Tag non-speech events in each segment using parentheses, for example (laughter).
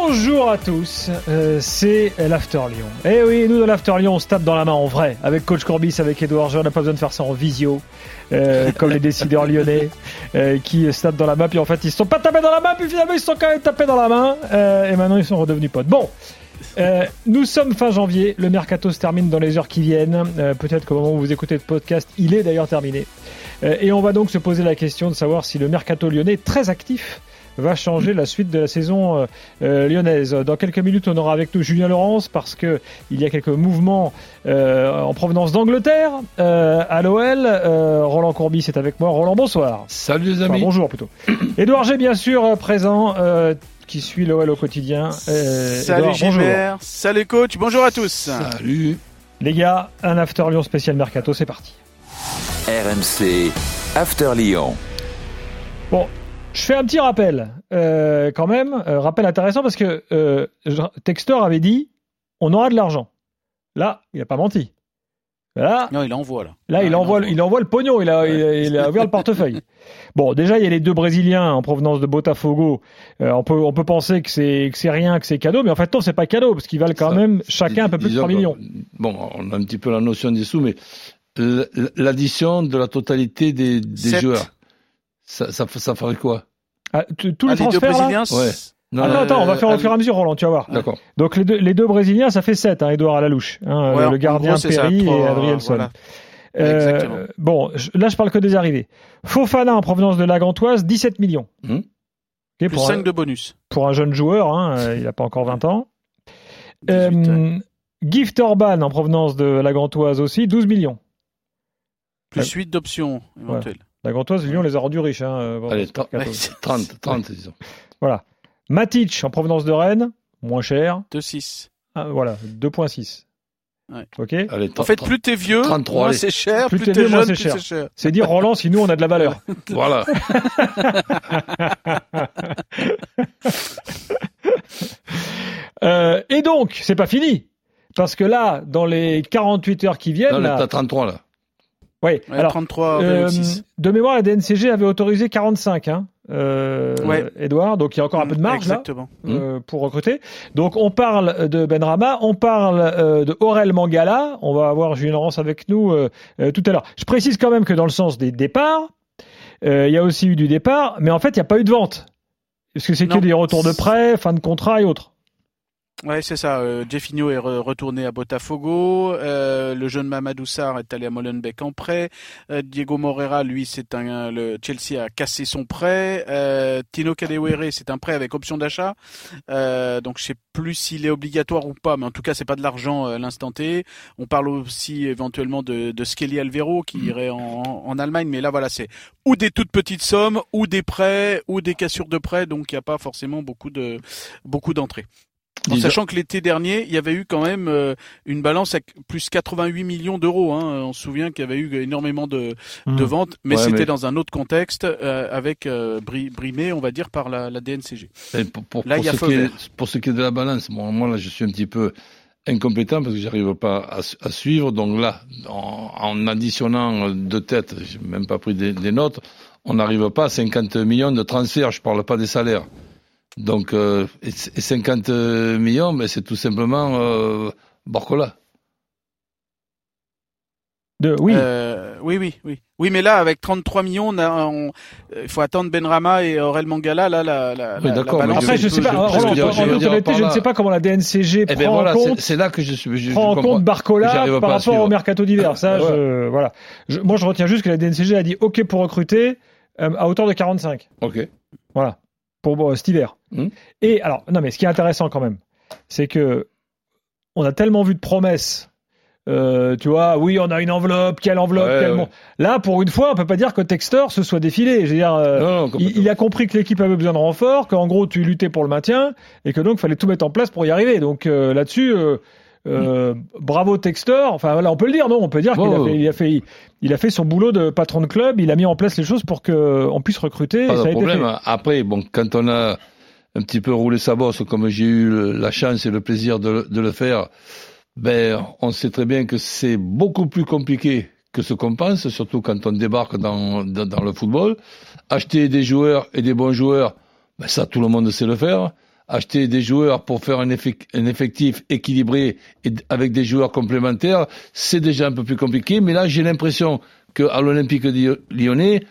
Bonjour à tous, euh, c'est l'After Lyon. Eh oui, nous dans l'After Lyon, on se tape dans la main en vrai. Avec Coach Corbis, avec Edouard Jean, on n'a pas besoin de faire ça en visio, euh, (laughs) comme les décideurs lyonnais euh, qui se tapent dans la main, puis en fait ils se sont pas tapés dans la main, puis finalement ils se sont quand même tapés dans la main, et maintenant ils sont redevenus potes. Bon, euh, nous sommes fin janvier, le mercato se termine dans les heures qui viennent. Euh, Peut-être qu'au moment où vous écoutez le podcast, il est d'ailleurs terminé. Euh, et on va donc se poser la question de savoir si le mercato lyonnais, très actif, va changer la suite de la saison euh, euh, lyonnaise. Dans quelques minutes, on aura avec nous Julien Laurence parce que il y a quelques mouvements euh, en provenance d'Angleterre euh, à l'OL. Euh, Roland Courbis est avec moi. Roland, bonsoir. Salut les Enfin, amis. bonjour plutôt. (coughs) Édouard G, bien sûr, présent, euh, qui suit l'OL au quotidien. Euh, Salut bonjour. Gilbert, salut coach, bonjour à tous. Salut. Les gars, un After Lyon spécial mercato, c'est parti. RMC, After Lyon. Bon, je fais un petit rappel, euh, quand même, euh, rappel intéressant parce que euh, Textor avait dit on aura de l'argent. Là, il n'a pas menti. Là, Non, il envoie là. là, il Ah, envoie, envoie. il envoie le pognon. Il a, il a, il a ouvert le portefeuille. (laughs) Bon, déjà, il y a les deux Brésiliens en provenance de Botafogo. Euh, on peut, on peut penser que c'est, que c'est rien, que c'est cadeau, mais en fait, non, c'est pas cadeau parce qu'ils valent quand Ça, même chacun un peu plus de Disons 3 que- millions. Bon, on a un petit peu la notion des sous, mais l'addition de la totalité des, joueurs, ça, ça, ça ferait quoi? Ah, tous Ah, les les deux transferts, là Brésiliens. Ouais. Non, Attends, non, attends, on va Euh, faire au ah, fur et à mesure, Roland, tu vas voir. D'accord. Donc les deux, les deux Brésiliens, ça fait 7, hein, Edouard à la louche. Hein, Ouais, le en gardien gros, ça, Perry trois, et Adrielson. voilà. Euh, Exactement. bon, je- là je parle que des arrivées. Fofana en provenance de la Gantoise, 17 millions. Hmm. Ok, Plus pour, 5 un, de bonus. pour un jeune joueur, hein, euh, il n'a pas encore 20 ans. 18, ouais. Euh, Gift Orban en provenance de la Gantoise aussi, 12 millions. Plus 8 d'options éventuelles. La Gantoise, Lyon les a rendus riches. Hein, euh, Allez, c'est pas tra- cadeau. 30, 30, disons. Voilà. Matic en provenance de Rennes, moins cher. 2-6. Ah, voilà, 2.6. Ouais. Ok Allez, En fait, plus t'es vieux, 33, moins c'est cher, Plus plus, t'es vieux, moins jeune, cher. c'est cher. C'est dire Roland, si nous on a de la valeur. (laughs) Voilà. (laughs) Euh, et donc, c'est pas fini. Parce que là, dans les 48 heures qui viennent, Non, là, t'as 33 là. Ouais, alors, 33, euh, 26. de mémoire, la DNCG avait autorisé 45, hein, euh, Ouais. Edouard, donc il y a encore un peu de marge là, euh, pour recruter. Donc on parle de Benrama, on parle euh, de Aurel Mangala, on va avoir Julien Laurence avec nous euh, euh, tout à l'heure. Je précise quand même que dans le sens des départs, euh, il y a aussi eu du départ, mais en fait il n'y a pas eu de vente. Parce que c'est que des retours de prêt, fin de contrat et autres? Ouais, c'est ça. Euh, Jeffinho est re- retourné à Botafogo. Euh, le jeune Mamadou Sarr est allé à Molenbeek en prêt. Euh, Diego Moreira, lui, c'est un le Chelsea a cassé son prêt. Euh, Tino Kadewere, c'est un prêt avec option d'achat. Euh, donc je sais plus s'il est obligatoire ou pas, mais en tout cas c'est pas de l'argent euh, à l'instant T. On parle aussi éventuellement de, de Skelly Alvero qui irait en, en Allemagne, mais là voilà c'est ou des toutes petites sommes, ou des prêts, ou des cassures de prêts, donc il n'y a pas forcément beaucoup de beaucoup d'entrées. En sachant que l'été dernier, il y avait eu quand même euh, une balance à plus 88 millions d'euros. Hein. On se souvient qu'il y avait eu énormément de, de ventes, mais Ouais, c'était mais- dans un autre contexte, euh, avec euh, bri- brimé, on va dire, par la, la DNCG. Et pour, pour, Là, pour il y a ce qui est, vert. pour ce qui est de la balance, bon, moi là, je suis un petit peu incompétent parce que j'arrive pas à, su- à suivre. Donc là, en, en additionnant deux têtes, j'ai même pas pris des, des notes, on n'arrive pas à 50 millions de transferts. Je parle pas des salaires. Donc, euh, et, et 50 millions, mais c'est tout simplement euh, Barcola. De, oui. Euh, oui, oui, oui. Oui, mais là, avec 33 millions, on a, on- euh, il faut attendre Benrama et Aurel Mangala. Là, la, la, Oui, d'accord, Après, je- je sais pas, je- Roland, je veux dire- en je veux toute dire honnêteté, par je ne sais pas comment la DNCG Eh prend ben voilà, en c'est compte, c'est là que je suis. Je, je prend en compte Barcola par rapport suivre. au mercato d'hiver. Ça, (laughs) Ouais. je, voilà. Je- moi, je retiens juste que la DNCG a dit OK pour recruter euh, à hauteur de 45. Ok. Voilà. Pour bon, cet hiver. Hmm. Et alors, non, mais ce qui est intéressant quand même, c'est que on a tellement vu de promesses. Euh, tu vois, oui, on a une enveloppe, quelle enveloppe, Ouais, quel ouais. mon- Là, pour une fois, on peut pas dire que Textor se soit défilé. Je veux dire, euh, Non, non, il, a compris que l'équipe avait besoin de renfort, qu'en gros tu luttais pour le maintien et que donc il fallait tout mettre en place pour y arriver. Donc euh, là-dessus, euh, bravo Textor. Enfin voilà, on peut le dire, non? On peut dire qu'il a, Oh. fait, il a fait, il a fait son boulot de patron de club. Il a mis en place les choses pour que on puisse recruter. et Pas ça a de été problème. fait. Après, bon, quand on a un petit peu roulé sa bosse, comme j'ai eu la chance et le plaisir de, le faire, ben, on sait très bien que c'est beaucoup plus compliqué que ce qu'on pense, surtout quand on débarque dans, le football. Acheter des joueurs et des bons joueurs, ben ça, tout le monde sait le faire. Acheter des joueurs pour faire un, effec- un effectif équilibré avec des joueurs complémentaires, c'est déjà un peu plus compliqué. Mais là, j'ai l'impression qu'à l'Olympique lyonnais,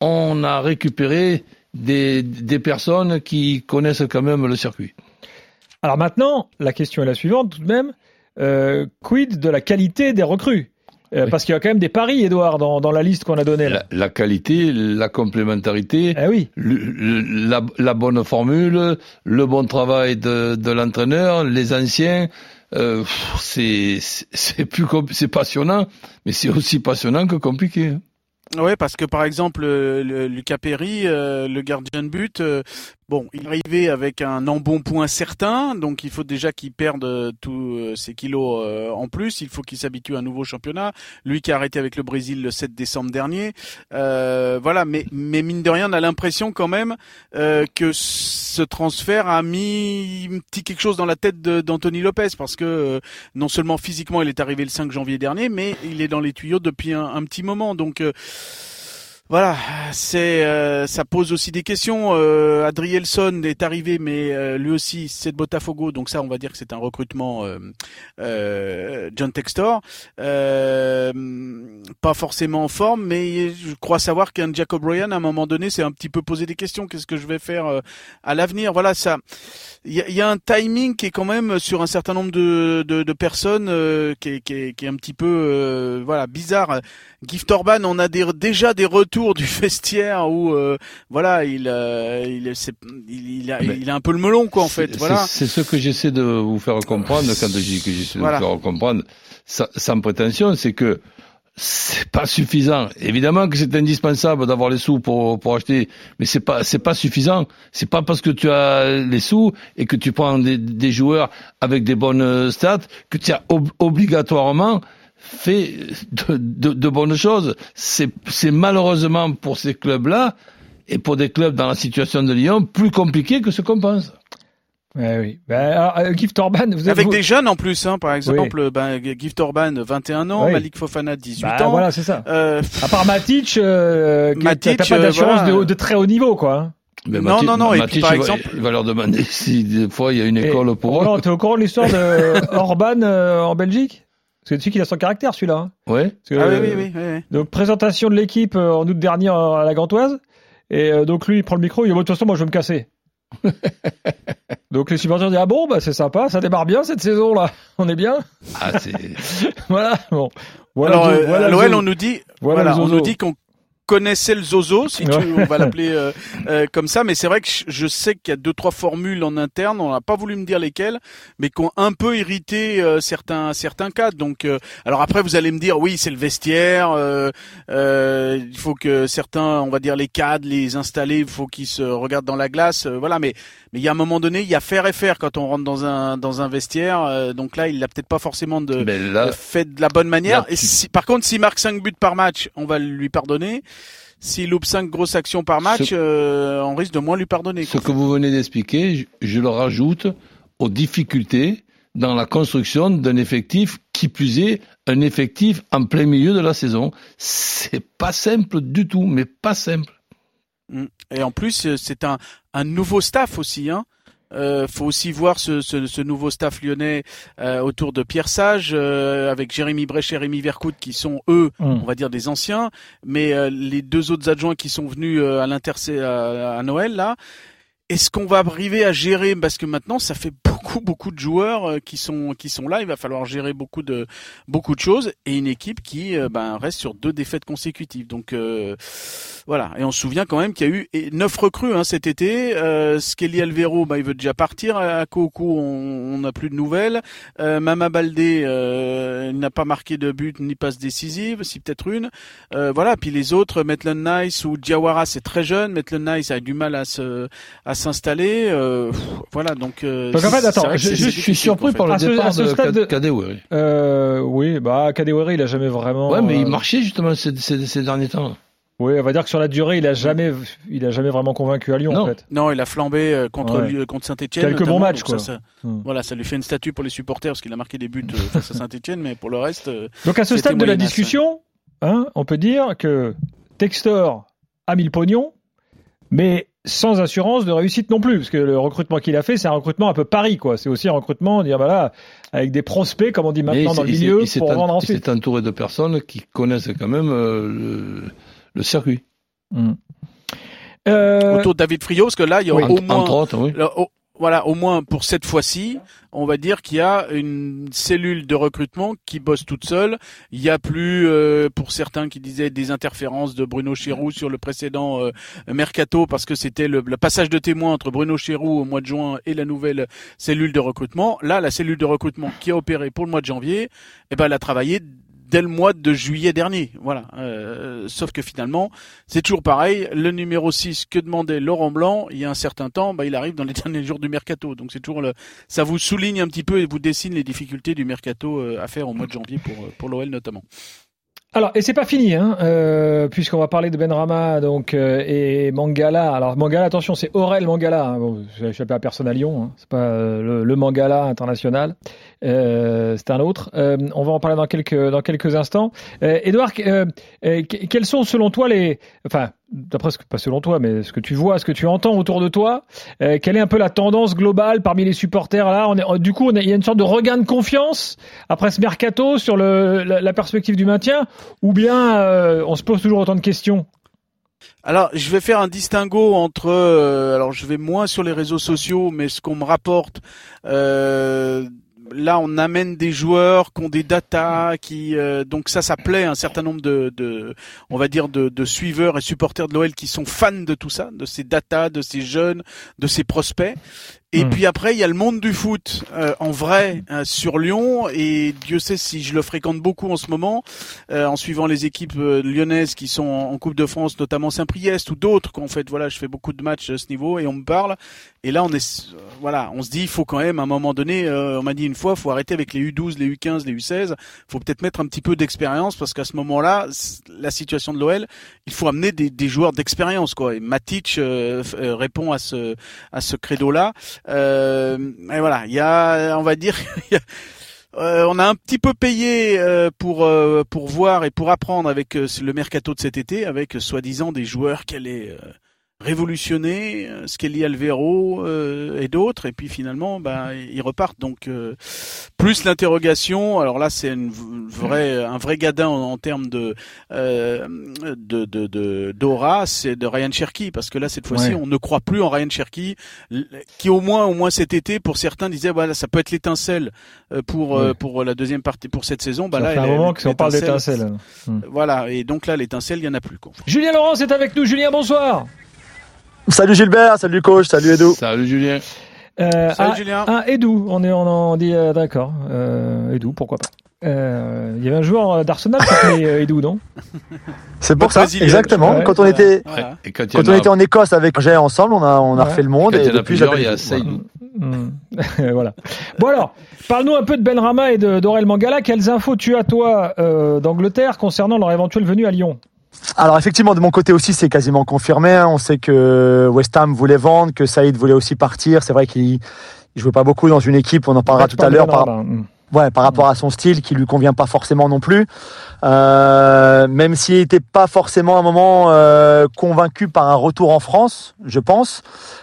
on a récupéré des, des personnes qui connaissent quand même le circuit. Alors maintenant, la question est la suivante tout de même. Euh, quid de la qualité des recrues? Euh, Oui. Parce qu'il y a quand même des paris, Edouard, dans, dans la liste qu'on a donnée. La, la qualité, la complémentarité, Eh oui. le- le- la, la bonne formule, le bon travail de, de l'entraîneur, les anciens, euh, c'est c'est- plus passionnant, mais c'est aussi passionnant que compliqué. Ouais, parce que par exemple, euh, le, Lucas Perry, euh, le gardien de but, euh, bon, il est arrivé avec un embonpoint certain, donc il faut déjà qu'il perde euh, tous euh, ses kilos euh, en plus. Il faut qu'il s'habitue à un nouveau championnat. Lui qui a arrêté avec le Brésil le 7 décembre dernier, voilà. Mais mais mine de rien, on a l'impression quand même que ce transfert a mis petit quelque chose dans la tête d'Anthony Lopez, parce que non seulement physiquement il est arrivé le 5 janvier dernier, mais il est dans les tuyaux depuis un, petit moment. Donc voilà, c'est euh, ça pose aussi des questions. Euh, Adrielson est arrivé, mais euh, lui aussi c'est de Botafogo, donc ça on va dire que c'est un recrutement euh, euh, John Textor, euh, pas forcément en forme, mais je crois savoir qu'un Jacob Ryan à un moment donné s'est un petit peu posé des questions. Qu'est-ce que je vais faire à l'avenir? Voilà, ça, il y y a un timing qui est quand même sur un certain nombre de, de, de personnes qui, est, qui, est, qui est un petit peu voilà bizarre. Gift Orban, on a des, déjà des retours du vestiaire où euh, voilà il euh, il, il, il a, Mais il a un peu le melon quoi en fait. Voilà. C'est ce que j'essaie de vous faire comprendre quand je dis que j'essaie Voilà. de vous faire comprendre sa- sans prétention, c'est que c'est pas suffisant. Évidemment que c'est indispensable d'avoir les sous pour pour acheter, mais c'est pas c'est pas suffisant. C'est pas parce que tu as les sous et que tu prends des, des joueurs avec des bonnes stats que tu as ob- obligatoirement fait de, de, de bonnes choses. C'est malheureusement pour ces clubs-là et pour des clubs dans la situation de Lyon plus compliqué que ce qu'on pense. Ouais, oui. Ben, alors, euh, Gift Orban, vous Avec vous- des jeunes en plus, hein, par exemple, ben, Gift Orban 21 ans, Oui. Malik Fofana 18 Bah, ans. voilà, c'est ça. Euh, À part Matic, euh, qui- Matic, t'as pas euh, d'assurance voilà. de, de très haut niveau, quoi. hein. Mais Non, non, non, et puis, Matic, par il va- exemple- il va leur demander (laughs) si des fois il y a une Et- école pour Roland, eux. t'es au courant de l'histoire de (laughs) Orban euh, en Belgique? Tu sais qu'il a son caractère, celui-là. hein. Ouais. Que, ah oui, euh, oui, oui, oui, oui. Donc, présentation de l'équipe euh, en août dernier euh, à la Gantoise. Et euh, donc, lui, il prend le micro, il dit, de toute façon, moi, je vais me casser. (laughs) donc, les supporters disent, ah bon, bah, c'est sympa, ça démarre bien cette saison-là. On est bien? Ah, c'est. (laughs) voilà, bon. Voilà, Alors, euh, voilà à l'OL, Zo- on nous dit, voilà on nous dit qu'on connaissait le zozo, si tu, Ouais. on va l'appeler euh, (laughs) euh, comme ça. Mais c'est vrai que je- je sais qu'il y a deux trois formules en interne. On n'a pas voulu me dire lesquelles, mais qui ont un peu irrité euh, certains certains cadres. Donc, euh, alors après, vous allez me dire, oui, c'est le vestiaire. euh, euh, il faut que certains, on va dire les cadres, les installés, il faut qu'ils se regardent dans la glace. euh, voilà, mais mais il y a un moment donné, il y a faire et faire quand on rentre dans un dans un vestiaire. euh, donc là, il l'a peut-être pas forcément de là, euh, fait de la bonne manière. là, Et si, par contre, s'il marque 5 buts par match, on va lui pardonner. S'il loupe 5 grosses actions par match, Ce- euh, on risque de moins lui pardonner. ce quoi. que vous venez d'expliquer, je, je le rajoute aux difficultés dans la construction d'un effectif, qui plus est, un effectif en plein milieu de la saison. C'est pas simple du tout, mais pas simple. Mm. Et en plus, euh, c'est un, un nouveau staff aussi. Hein. Euh, faut aussi voir ce, ce, ce nouveau staff lyonnais euh, autour de Pierre Sage, euh, avec Jérémy Brech et Rémi Vercoute, qui sont eux, Hum. on va dire des anciens, mais euh, les deux autres adjoints qui sont venus euh, à, à Noël là. Est-ce qu'on va arriver à gérer parce que maintenant ça fait beaucoup beaucoup de joueurs euh, qui sont qui sont là, il va falloir gérer beaucoup de beaucoup de choses et une équipe qui euh, ben reste sur deux défaites consécutives. Donc euh, voilà, et on se souvient quand même qu'il y a eu neuf recrues hein, cet été. Euh, Skelly Alvero, bah, il veut déjà partir. À Koukou, on n'a plus de nouvelles. Euh, Mama Baldé, euh, n'a pas marqué de but ni passe décisive, si peut-être une. Euh, voilà, puis les autres, Maitland Nice ou Diawara, c'est très jeune. Maitland Nice a du mal à se à s'installer. euh, voilà, donc. euh, Donc, en fait, attends, je- suis surpris en fait. par le À ce- départ à ce de Kadewere. Euh, oui, bah Kadewere, il a jamais vraiment. Ouais, mais euh, il marchait justement ces, ces, ces derniers temps. Oui, on va dire que sur la durée, il a jamais, il a jamais vraiment convaincu à Lyon Non. en fait. Non, il a flambé euh, contre Ouais. Contre Saint-Etienne. Quelques bons matchs, quoi. Ça, ça- Hmm. Voilà, ça lui fait une statue pour les supporters parce qu'il a marqué des buts euh, face à Saint-Etienne, mais pour le reste. euh, Donc à ce stade de la moyennasse, discussion, hein, on peut dire que Textor a mis le pognon, mais sans assurance de réussite non plus, parce que le recrutement qu'il a fait, c'est un recrutement un peu pari, quoi. C'est aussi un recrutement, dire bah là, avec des prospects, comme on dit maintenant dans le milieu, pour en- vendre ensuite. s'est entouré de personnes qui connaissent quand même euh, le, le circuit. Hmm. Euh, Autour de David Friot, parce que là, il y a oui. au moins. entre autres, oui. Là, au- voilà, au moins pour cette fois-ci, on va dire qu'il y a une cellule de recrutement qui bosse toute seule. Il y a plus, euh, pour certains qui disaient des interférences de Bruno Chéroux sur le précédent euh, mercato, parce que c'était le, le passage de témoin entre Bruno Chéroux au mois de juin et la nouvelle cellule de recrutement. Là, la cellule de recrutement qui a opéré pour le mois de janvier, eh ben, elle a travaillé dès le mois de juillet dernier. Voilà. Euh, sauf que finalement, c'est toujours pareil. Le numéro 6 que demandait Laurent Blanc, il y a un certain temps, bah, il arrive dans les (laughs) derniers jours du mercato. Donc c'est toujours le, ça vous souligne un petit peu et vous dessine les difficultés du mercato euh, à faire au mois de janvier pour, euh, pour l'OL notamment. Alors, et c'est pas fini, hein, euh, puisqu'on va parler de Benrama donc euh, et Mangala. Alors Mangala, attention, c'est Aurel Mangala. Hein. Bon, échappé à personne à Lyon. Hein. C'est pas euh, le, le Mangala international. Euh, c'est un autre. Euh, on va en parler dans quelques dans quelques instants. Edouard, que- quels sont selon toi les, enfin, d'après ce que pas selon toi, mais ce que tu vois, ce que tu entends autour de toi, euh, quelle est un peu la tendance globale parmi les supporters là? On est, Du coup, il y a une sorte de regain de confiance après ce mercato sur la, perspective du maintien, ou bien euh, on se pose toujours autant de questions? Alors, je vais faire un distinguo entre. euh, alors, je vais moins sur les réseaux sociaux, mais ce qu'on me rapporte. Là, on amène des joueurs qui ont des datas, qui euh, donc ça, ça plaît à un certain nombre de, de on va dire, de, de suiveurs et supporters de l'OL qui sont fans de tout ça, de ces datas, de ces jeunes, de ces prospects. Et Hmm. puis après, il y a le monde du foot euh, en vrai euh, sur Lyon. Et Dieu sait si je le fréquente beaucoup en ce moment, euh, en suivant les équipes euh, lyonnaises qui sont en, en Coupe de France, notamment Saint-Priest ou d'autres. Qu'en fait, voilà, je fais beaucoup de matchs à ce niveau et on me parle. Et là, on est, euh, voilà, on se dit, il faut quand même à un moment donné. euh, on m'a dit une fois, faut arrêter avec les U12, les U15, les U16. Faut peut-être mettre un petit peu d'expérience parce qu'à ce moment-là, la situation de l'OL, il faut amener des, des joueurs d'expérience, quoi. Et Matic euh, euh, répond à ce à ce credo-là. Euh, et voilà, il y a, on va dire, (laughs) euh, on a un petit peu payé euh, pour euh, pour voir et pour apprendre avec le mercato de cet été, avec soi-disant des joueurs qui allaient révolutionner, euh, Skelly Alvero euh, et d'autres, et puis finalement, bah, ils repartent. Donc euh, plus l'interrogation. Alors là, c'est une vraie, un vrai gadin en, en termes de euh, de de c'est de Ryan Cherky, parce que là cette fois-ci, Ouais. on ne croit plus en Ryan Cherky, qui au moins au moins cet été, pour certains disaient voilà, ça peut être l'étincelle euh, pour euh, Ouais. pour la deuxième partie pour cette saison. Bah Ça là, fait un elle est- moment qu'on parle d'étincelle. Voilà, et donc là, l'étincelle, il y en a plus. Quoi. Julien Laurence est avec nous. Julien, bonsoir. Salut Gilbert, salut coach, salut Edo. Salut Julien. Euh, Salut ah, Julien. Ah, Edou, on est, on en dit euh, d'accord. Euh, Edou, pourquoi pas. Euh, Il y avait un joueur d'Arsenal qui s'appelait Edou, non? C'est pour ça, Brésilien, exactement. ouais. quand on était. Et quand on a- était en Écosse avec Angers ensemble, on a, on a Ouais. refait le monde quand et y a depuis il y a Edou. Seydou. Hmm. (laughs) voilà. Bon alors, parle-nous un peu de Ben Rama et de- d'Aurel Mangala. Quelles infos tu as toi euh, d'Angleterre concernant leur éventuelle venue à Lyon? Alors effectivement, de mon côté aussi, c'est quasiment confirmé. hein. On sait que West Ham voulait vendre, que Saïd voulait aussi partir. C'est vrai qu'il il jouait pas beaucoup dans une équipe. On en parlera tout à l'heure. Par. Hmm. ouais, par rapport à son style qui lui convient pas forcément non plus. Euh, même s'il n'était pas forcément à un moment euh, convaincu par un retour en France, je pense.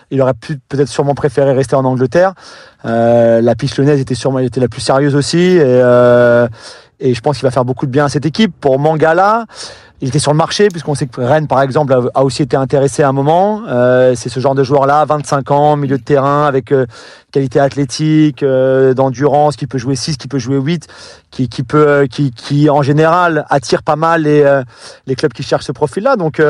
Il aurait pu peut-être sûrement préféré rester en Angleterre. Euh, la piste lyonnaise était sûrement était la plus sérieuse aussi. Et, et je pense qu'il va faire beaucoup de bien à cette équipe. Pour Mangala, il était sur le marché, puisqu'on sait que Rennes, par exemple, a, aussi été intéressé à un moment. Euh, c'est ce genre de joueur-là, 25 ans, milieu de terrain, avec euh, qualité athlétique, euh, d'endurance, qui peut jouer 6, qui peut jouer 8, qui, peut, qui, qui en général attire pas mal les, clubs qui cherchent ce profil-là. Donc,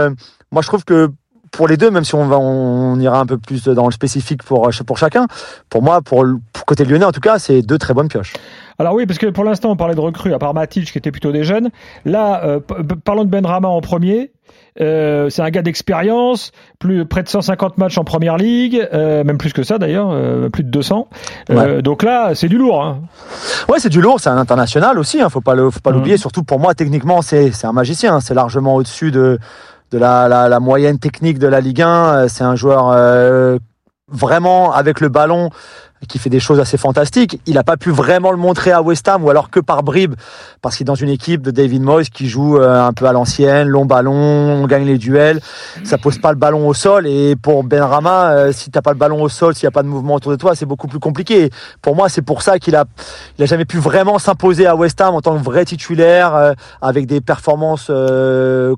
moi, je trouve que pour les deux, même si on va, on ira un peu plus dans le spécifique pour, pour chacun, pour moi, pour, pour côté lyonnais en tout cas, c'est deux très bonnes pioches. Alors oui, parce que pour l'instant, on parlait de recrues, à part Matic qui était plutôt des jeunes. Là, euh, parlons de Benrama en premier. Euh, c'est un gars d'expérience, plus près de 150 matchs en première ligue, euh, même plus que ça d'ailleurs, euh, plus de 200. Euh, donc là, c'est du lourd. Hein. Ouais, c'est du lourd. C'est un international aussi. Hein, faut pas le, faut pas mmh. l'oublier. Surtout pour moi, techniquement, c'est un magicien. C'est largement au-dessus de de la, la, la, moyenne technique de la Ligue 1. C'est un joueur vraiment avec le ballon qui fait des choses assez fantastiques. Il n'a pas pu vraiment le montrer à West Ham ou alors que par bribes parce qu'il est dans une équipe de David Moyes qui joue euh, un peu à l'ancienne, long ballon, on gagne les duels, ça pose pas le ballon au sol et pour Benrama, euh, si t'as pas le ballon au sol, s'il y a pas de mouvement autour de toi, c'est beaucoup plus compliqué. Pour moi, c'est pour ça qu'il a il a jamais pu vraiment s'imposer à West Ham en tant que vrai titulaire euh, avec des performances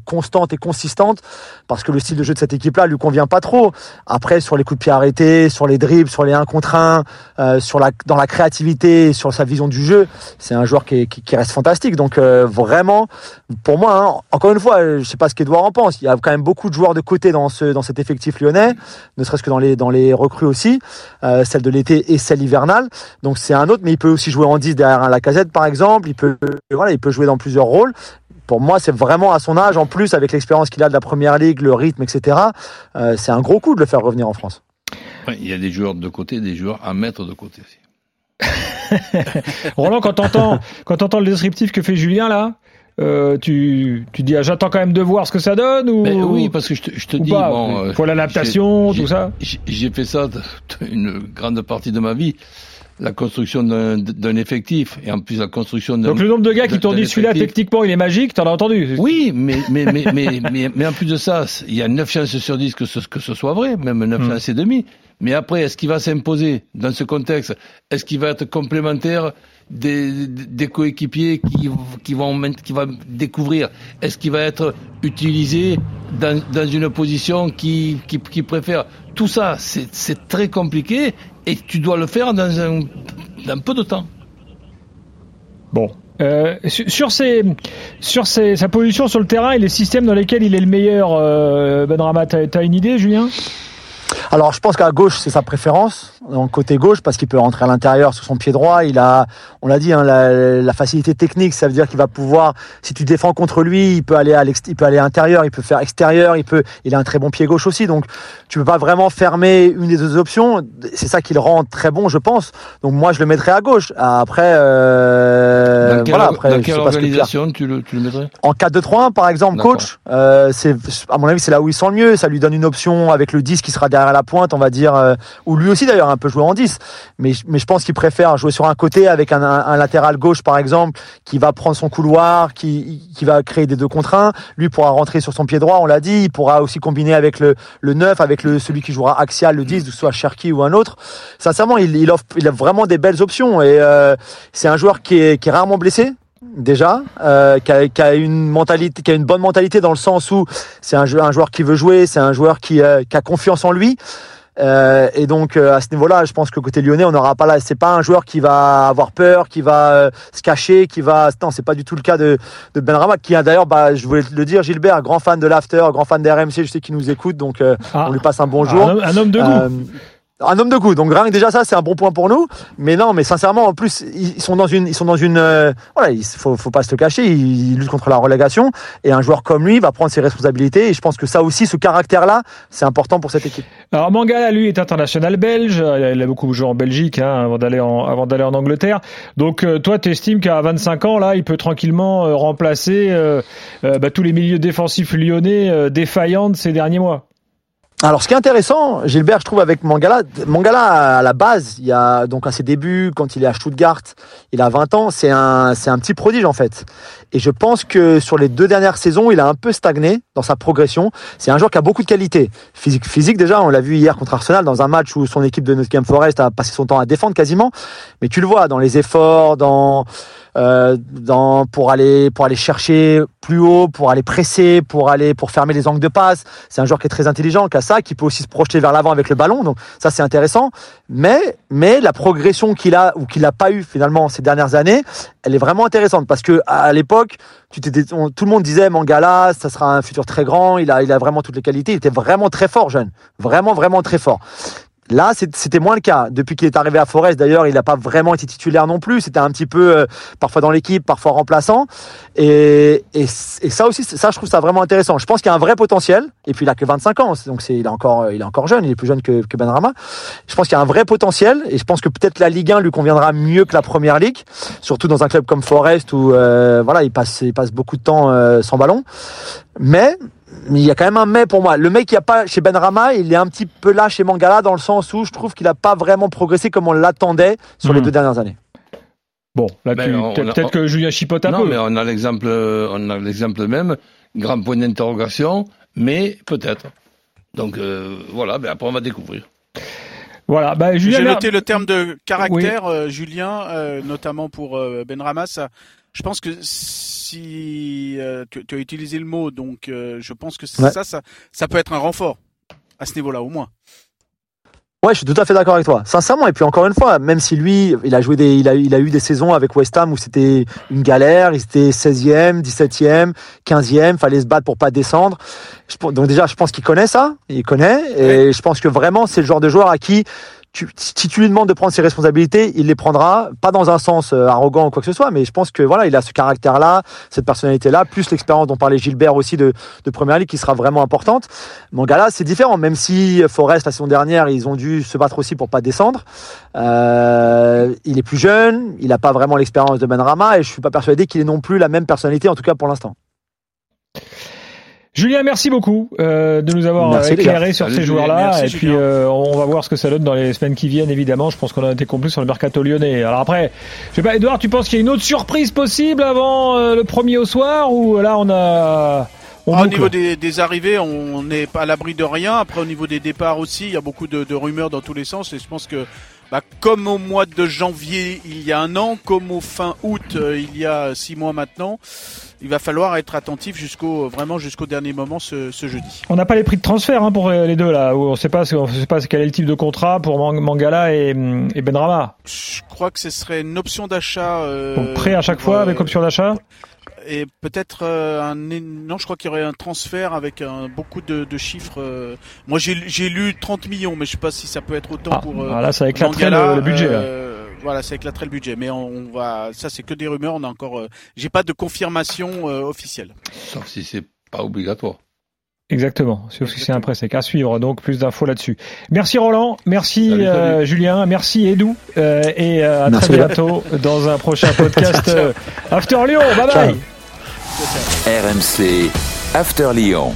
constantes et consistantes parce que le style de jeu de cette équipe-là lui convient pas trop. Après sur les coups de pied arrêtés, sur les dribbles, sur les 1 contre 1, euh, sur la, dans la créativité, sur sa vision du jeu. C'est un joueur qui, reste fantastique. Donc euh, vraiment, pour moi, hein, encore une fois, je sais pas ce qu'Edouard en pense. Il y a quand même beaucoup de joueurs de côté dans ce dans cet effectif lyonnais, ne serait-ce que dans les dans les recrues aussi, euh, celle de l'été et celle hivernale. Donc c'est un autre, mais il peut aussi jouer en 10 derrière un Lacazette par exemple. Il peut voilà, il peut jouer dans plusieurs rôles pour moi, c'est vraiment à son âge, en plus, avec l'expérience qu'il a de la première ligue, le rythme, etc. Euh, c'est un gros coup de le faire revenir en France. Il y a des joueurs de côté, des joueurs à mettre de côté aussi. (laughs) Roland, quand t'entends quand entends le descriptif que fait Julien là, euh, tu, tu dis ah, j'attends quand même de voir ce que ça donne ou oui parce que je te, je te dis bon, euh, pour l'adaptation tout ça j'ai fait ça une grande partie de ma vie la construction d'un effectif et en plus la construction d'un. Donc le nombre de gars qui t'ont dit celui-là techniquement il est magique, t'en as entendu? Oui, mais mais, mais mais mais mais en plus de ça, il y a 9 chances sur 10 que ce que ce soit vrai, même 9 hmm. chances et demi. Mais après, est-ce qu'il va s'imposer dans ce contexte? Est-ce qu'il va être complémentaire des, des coéquipiers qui, qui vont qui va découvrir? Est-ce qu'il va être utilisé dans, dans une position qui, qui, qui préfère? Tout ça, c'est très compliqué et tu dois le faire dans un, dans peu de temps. Bon. Euh, sur, ses, sur ses, sa position sur le terrain et les systèmes dans lesquels il est le meilleur, euh, Benrama, t'as as une idée, Julien? Alors, je pense qu'à gauche, c'est sa préférence, en côté gauche, parce qu'il peut rentrer à l'intérieur sous son pied droit. Il a, on l'a dit, hein, la, facilité technique, ça veut dire qu'il va pouvoir, si tu défends contre lui, il peut aller à il peut aller à l'intérieur, il peut faire extérieur, il peut, il a un très bon pied gauche aussi. Donc, tu peux pas vraiment fermer une des deux options. C'est ça qui le rend très bon, je pense. Donc, moi, je le mettrais à gauche. Après, euh, voilà, après, dans quelle organisation tu le, tu le mettrais? En 4-2-3-1, par exemple, coach. Euh, c'est, à mon avis, c'est là où il sent le mieux. Ça lui donne une option avec le 10 qui sera derrière la pointe, on va dire, euh, ou lui aussi d'ailleurs un peu jouer en 10. Mais, mais je pense qu'il préfère jouer sur un côté avec un, un, latéral gauche par exemple qui va prendre son couloir, qui, qui va créer des deux contre un. Lui pourra rentrer sur son pied droit, on l'a dit. Il pourra aussi combiner avec le, le 9, avec le, celui qui jouera axial, le 10, soit Cherki ou un autre. Sincèrement, il, il, offre, il a vraiment des belles options et euh, c'est un joueur qui est, qui est rarement blessé déjà, euh, qui, a, qui, a, une mentalité, qui a une bonne mentalité dans le sens où c'est un, un, joueur qui veut jouer, c'est un joueur qui, euh, qui, a confiance en lui. Euh, et donc euh, à ce niveau-là, je pense que côté lyonnais, on n'aura pas là. C'est pas un joueur qui va avoir peur, qui va se cacher, qui va. Non, c'est pas du tout le cas de, de Benrama, qui a d'ailleurs, bah, je voulais le dire, Gilbert, grand fan de l'after, grand fan d'RMC, je sais qu'il nous écoute, donc ah. on lui passe un bonjour. Un, un homme de goût un homme de goût. Donc rien déjà ça, c'est un bon point pour nous. Mais non, mais sincèrement, en plus, ils sont dans une, ils sont dans une, euh, voilà, il faut, faut pas se le cacher. Ils, luttent contre la relégation et un joueur comme lui va prendre ses responsabilités. Et je pense que ça aussi, ce caractère-là, c'est important pour cette équipe. Alors Mangala, lui, est international belge. Il a beaucoup joué en Belgique hein, avant d'aller en, avant d'aller en Angleterre. Donc euh, toi, tu estimes qu'à 25 ans, là, il peut tranquillement euh, remplacer bah, tous les milieux défensifs lyonnais défaillants de ces derniers mois? Alors, ce qui est intéressant, Gilbert, je trouve, avec Mangala, Mangala, à la base, il y a donc à ses débuts, quand il est à Stuttgart, il a 20 ans, c'est un, c'est un petit prodige, en fait. Et je pense que sur les deux dernières saisons, il a un peu stagné dans sa progression. C'est un joueur qui a beaucoup de qualité. Physique, physique déjà, on l'a vu hier contre Arsenal dans un match où son équipe de Nottingham Forest a passé son temps à défendre quasiment. Mais tu le vois dans les efforts, dans, euh, dans, pour aller, pour aller chercher plus haut, pour aller presser, pour aller, pour fermer les angles de passe. C'est un joueur qui est très intelligent, qui a ça, qui peut aussi se projeter vers l'avant avec le ballon. Donc ça, c'est intéressant. Mais, mais la progression qu'il a ou qu'il n'a pas eu finalement ces dernières années, elle est vraiment intéressante parce que à l'époque, tu tout le monde disait Mangala, ça sera un futur très grand. Il a, il a vraiment toutes les qualités. Il était vraiment très fort, jeune. Vraiment, vraiment très fort Là, c'était moins le cas. Depuis qu'il est arrivé à Forest, d'ailleurs, il n'a pas vraiment été titulaire non plus. C'était un petit peu euh, parfois dans l'équipe, parfois remplaçant. Et, et, ça aussi, ça, je trouve ça vraiment intéressant. Je pense qu'il y a un vrai potentiel. Et puis, il a que 25 ans, donc c'est, il est encore, il est encore jeune. Il est plus jeune que, que Benrama. Je pense qu'il y a un vrai potentiel. Et je pense que peut-être la Ligue 1 lui conviendra mieux que la Première Ligue, surtout dans un club comme Forest où euh, voilà, il passe, il passe beaucoup de temps euh, sans ballon. Mais il y a quand même un mais pour moi. Le mec, il n'y a pas chez Benrama, il est un petit peu là chez Mangala dans le sens où je trouve qu'il n'a pas vraiment progressé comme on l'attendait sur les hmm. deux dernières années. Bon, là, peut-être que Julien chipote un non, peu. mais on a l'exemple, on a l'exemple même, grand point d'interrogation, mais peut-être. Donc euh, voilà, ben après on va découvrir. Voilà, bah, Julien. J'ai noté le terme de caractère, euh, Julien, euh, notamment pour Benrama. Ça, je pense que si euh, tu, as utilisé le mot, donc euh, je pense que ça, ça, ça peut être un renfort à ce niveau-là au moins. Ouais, je suis tout à fait d'accord avec toi. Sincèrement, et puis encore une fois, même si lui, il a joué des, il a, il a eu des saisons avec West Ham où c'était une galère, il était 16e, 17e, 15e, fallait se battre pour pas descendre. donc déjà, je pense qu'il connaît ça, il connaît, et je pense que vraiment, c'est le genre de joueur à qui si tu lui demandes de prendre ses responsabilités, il les prendra, pas dans un sens euh, arrogant ou quoi que ce soit, mais je pense que voilà, il a ce caractère-là, cette personnalité-là, plus l'expérience dont parlait Gilbert aussi de, de Première Ligue qui sera vraiment importante. Là, c'est différent, même si Forest la saison dernière, ils ont dû se battre aussi pour pas descendre. Euh, il est plus jeune, il n'a pas vraiment l'expérience de Benrama et je suis pas persuadé qu'il ait non plus la même personnalité, en tout cas pour l'instant. Julien, merci beaucoup euh, de nous avoir éclairé sur ces joueurs-là. Et puis, euh, on va voir ce que ça donne dans les semaines qui viennent, évidemment. Je pense qu'on a été compris sur le mercato lyonnais. Alors après, je sais pas, Edouard, tu penses qu'il y a une autre surprise possible avant euh, le premier au soir Ou là, on a... Ah, au niveau des, des arrivées, on n'est pas à l'abri de rien. Après, au niveau des départs aussi, il y a beaucoup de, de rumeurs dans tous les sens. Et je pense que bah, comme au mois de janvier il y a un an, comme au fin août euh, il y a six mois maintenant, il va falloir être attentif jusqu'au vraiment jusqu'au dernier moment ce, ce jeudi. On n'a pas les prix de transfert hein, pour les deux là. On ne sait pas, on sait pas quel est le type de contrat pour Mangala et, et Benrama. Je crois que ce serait une option d'achat. Euh, prêt à chaque fois avec euh, option d'achat? Et peut-être euh, un non je crois qu'il y aurait un transfert avec un, beaucoup de, de chiffres euh. moi j'ai lu 30 millions mais je sais pas si ça peut être autant ah, pour euh, ah, là ça éclaterait le, budget voilà ça éclaterait le budget. Mais on, va ça c'est que des rumeurs. On a encore j'ai pas de confirmation officielle. Sauf si c'est pas obligatoire Exactement, sauf si c'est un pressé. À suivre, donc plus d'infos là-dessus. Merci Roland, merci Julien, merci Edou, et à très bientôt dans un prochain (laughs) podcast After Lyon. Bye bye. RMC After Lyon.